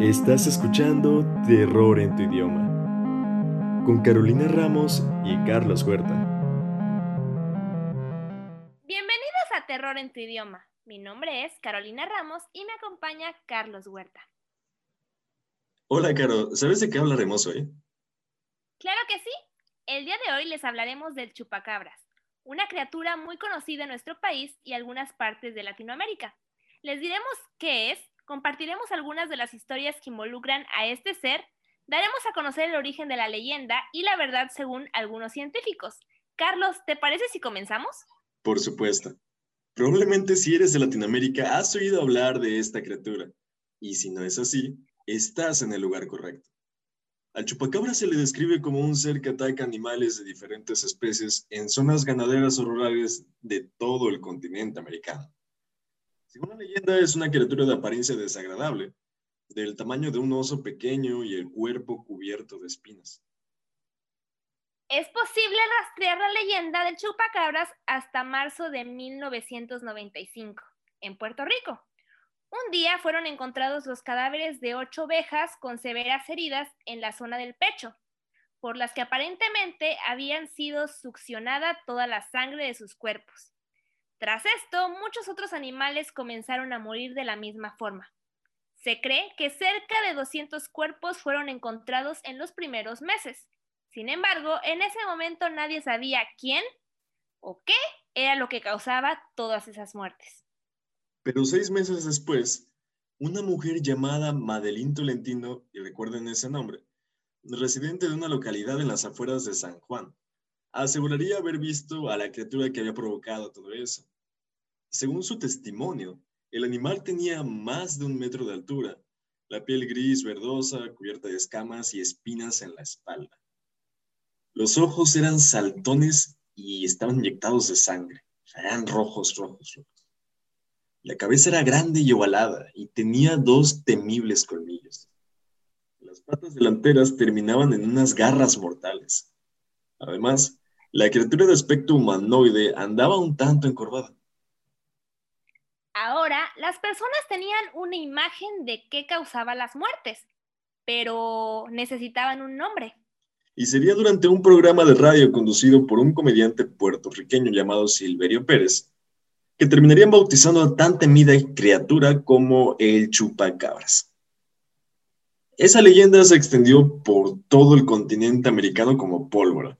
Estás escuchando Terror en tu idioma con Carolina Ramos y Carlos Huerta. Bienvenidos a Terror en tu idioma. Mi nombre es Carolina Ramos y me acompaña Carlos Huerta. Hola, Caro. ¿Sabes de qué hablaremos hoy? Claro que sí. El día de hoy les hablaremos del chupacabras, una criatura muy conocida en nuestro país y algunas partes de Latinoamérica. Les diremos qué es, compartiremos algunas de las historias que involucran a este ser, daremos a conocer el origen de la leyenda y la verdad según algunos científicos. Carlos, ¿te parece si comenzamos? Por supuesto. Probablemente si eres de Latinoamérica has oído hablar de esta criatura. Y si no es así, estás en el lugar correcto. Al chupacabra se le describe como un ser que ataca animales de diferentes especies en zonas ganaderas o rurales de todo el continente americano. Según la leyenda, es una criatura de apariencia desagradable, del tamaño de un oso pequeño y el cuerpo cubierto de espinas. Es posible rastrear la leyenda del chupacabras hasta marzo de 1995, en Puerto Rico. Un día fueron encontrados los cadáveres de ocho ovejas con severas heridas en la zona del pecho, por las que aparentemente habían sido succionada toda la sangre de sus cuerpos. Tras esto, muchos otros animales comenzaron a morir de la misma forma. Se cree que cerca de 200 cuerpos fueron encontrados en los primeros meses. Sin embargo, en ese momento nadie sabía quién o qué era lo que causaba todas esas muertes. Pero seis meses después, una mujer llamada Madeline Tolentino, y recuerden ese nombre, residente de una localidad en las afueras de San Juan, aseguraría haber visto a la criatura que había provocado todo eso. Según su testimonio, el animal tenía más de un metro de altura, la piel gris verdosa, cubierta de escamas y espinas en la espalda. Los ojos eran saltones y estaban inyectados de sangre, eran rojos, rojos, rojos. La cabeza era grande y ovalada y tenía dos temibles colmillos. Las patas delanteras terminaban en unas garras mortales. Además, la criatura de aspecto humanoide andaba un tanto encorvada. Las personas tenían una imagen de qué causaba las muertes, pero necesitaban un nombre. Y sería durante un programa de radio conducido por un comediante puertorriqueño llamado Silverio Pérez, que terminarían bautizando a tan temida criatura como el chupacabras. Esa leyenda se extendió por todo el continente americano como pólvora,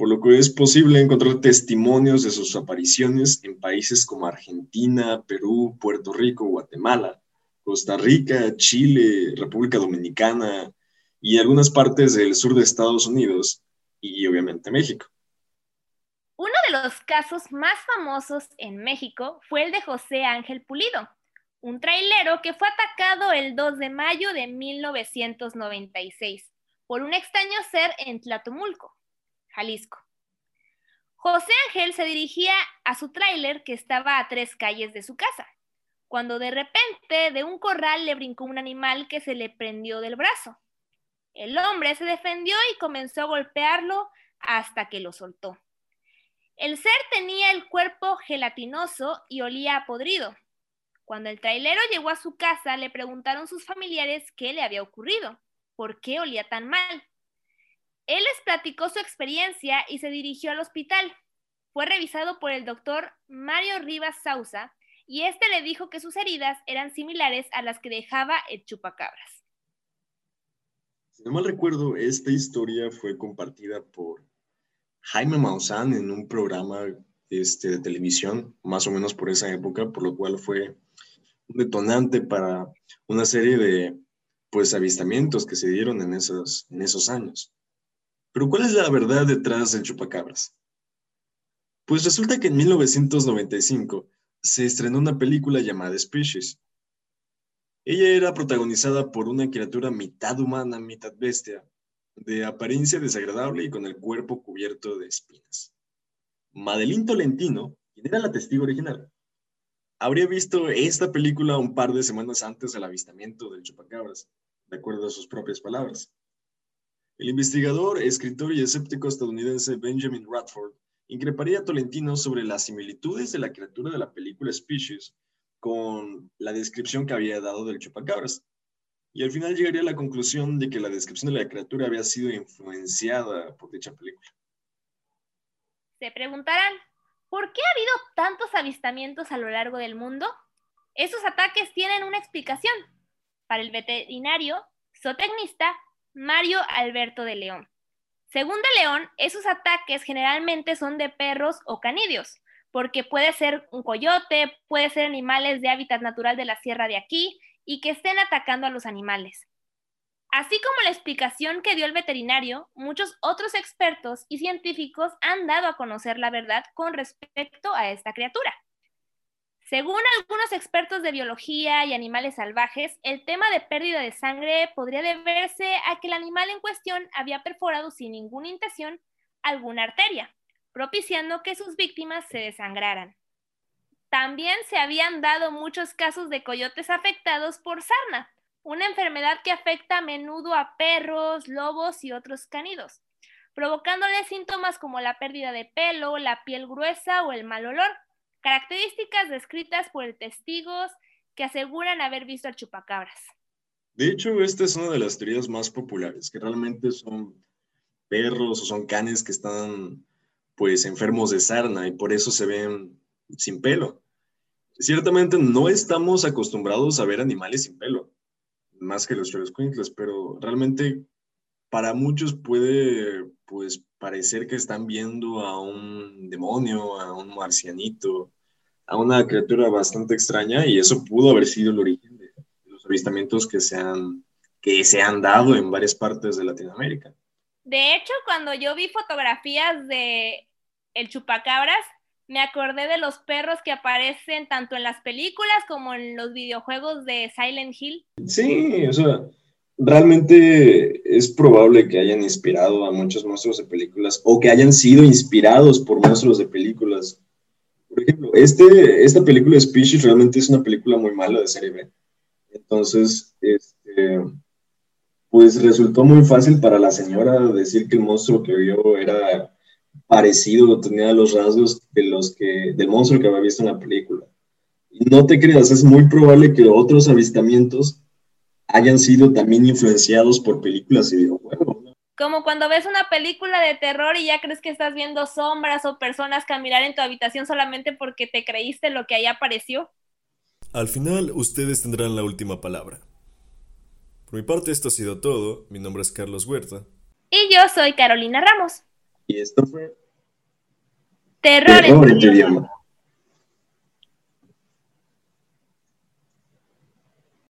por lo que es posible encontrar testimonios de sus apariciones en países como Argentina, Perú, Puerto Rico, Guatemala, Costa Rica, Chile, República Dominicana y algunas partes del sur de Estados Unidos y obviamente México. Uno de los casos más famosos en México fue el de José Ángel Pulido, un trailero que fue atacado el 2 de mayo de 1996 por un extraño ser en Tlatomulco. Jalisco. José Ángel se dirigía a su tráiler que estaba a tres calles de su casa, cuando de repente de un corral le brincó un animal que se le prendió del brazo. El hombre se defendió y comenzó a golpearlo hasta que lo soltó. El ser tenía el cuerpo gelatinoso y olía a podrido. Cuando el trailero llegó a su casa, le preguntaron sus familiares qué le había ocurrido, por qué olía tan mal. Él les platicó su experiencia y se dirigió al hospital. Fue revisado por el doctor Mario Rivas Sausa y este le dijo que sus heridas eran similares a las que dejaba el chupacabras. Si no mal recuerdo, esta historia fue compartida por Jaime Maussan en un programa este, de televisión, más o menos por esa época, por lo cual fue un detonante para una serie de pues avistamientos que se dieron en esos, en esos años. Pero ¿cuál es la verdad detrás del chupacabras? Pues resulta que en 1995 se estrenó una película llamada Species. Ella era protagonizada por una criatura mitad humana, mitad bestia, de apariencia desagradable y con el cuerpo cubierto de espinas. Madeline Tolentino, quien era la testigo original, habría visto esta película un par de semanas antes del avistamiento del chupacabras, de acuerdo a sus propias palabras. El investigador, escritor y escéptico estadounidense Benjamin Radford increparía a Tolentino sobre las similitudes de la criatura de la película Species con la descripción que había dado del chupacabras. y al final llegaría a la conclusión de que la descripción de la criatura había sido influenciada por dicha película. Se preguntarán, ¿por qué ha habido tantos avistamientos a lo largo del mundo? Esos ataques tienen una explicación. Para el veterinario, zootecnista Mario Alberto de León. Según de León, esos ataques generalmente son de perros o canidios, porque puede ser un coyote, puede ser animales de hábitat natural de la sierra de aquí y que estén atacando a los animales. Así como la explicación que dio el veterinario, muchos otros expertos y científicos han dado a conocer la verdad con respecto a esta criatura. Según algunos expertos de biología y animales salvajes, el tema de pérdida de sangre podría deberse a que el animal en cuestión había perforado sin ninguna intención alguna arteria, propiciando que sus víctimas se desangraran. También se habían dado muchos casos de coyotes afectados por sarna, una enfermedad que afecta a menudo a perros, lobos y otros canidos, provocándoles síntomas como la pérdida de pelo, la piel gruesa o el mal olor características descritas por testigos que aseguran haber visto al chupacabras. De hecho, esta es una de las teorías más populares, que realmente son perros o son canes que están pues enfermos de sarna y por eso se ven sin pelo. Ciertamente no estamos acostumbrados a ver animales sin pelo, más que los Xoloscuincles, pero realmente para muchos puede pues parecer que están viendo a un demonio, a un marcianito, a una criatura bastante extraña y eso pudo haber sido el origen de los avistamientos que se han, que se han dado en varias partes de Latinoamérica. De hecho, cuando yo vi fotografías de el chupacabras, me acordé de los perros que aparecen tanto en las películas como en los videojuegos de Silent Hill. Sí, o sea, realmente es probable que hayan inspirado a muchos monstruos de películas o que hayan sido inspirados por monstruos de películas. Por ejemplo, este, esta película de Species realmente es una película muy mala de serie B. Entonces, este, pues resultó muy fácil para la señora decir que el monstruo que vio era parecido, tenía los rasgos de los que, del monstruo que había visto en la película. No te creas, es muy probable que otros avistamientos hayan sido también influenciados por películas y videojuegos. Como cuando ves una película de terror y ya crees que estás viendo sombras o personas caminar en tu habitación solamente porque te creíste lo que ahí apareció. Al final, ustedes tendrán la última palabra. Por mi parte, esto ha sido todo. Mi nombre es Carlos Huerta. Y yo soy Carolina Ramos. Y esto fue Terror, en, tu idioma.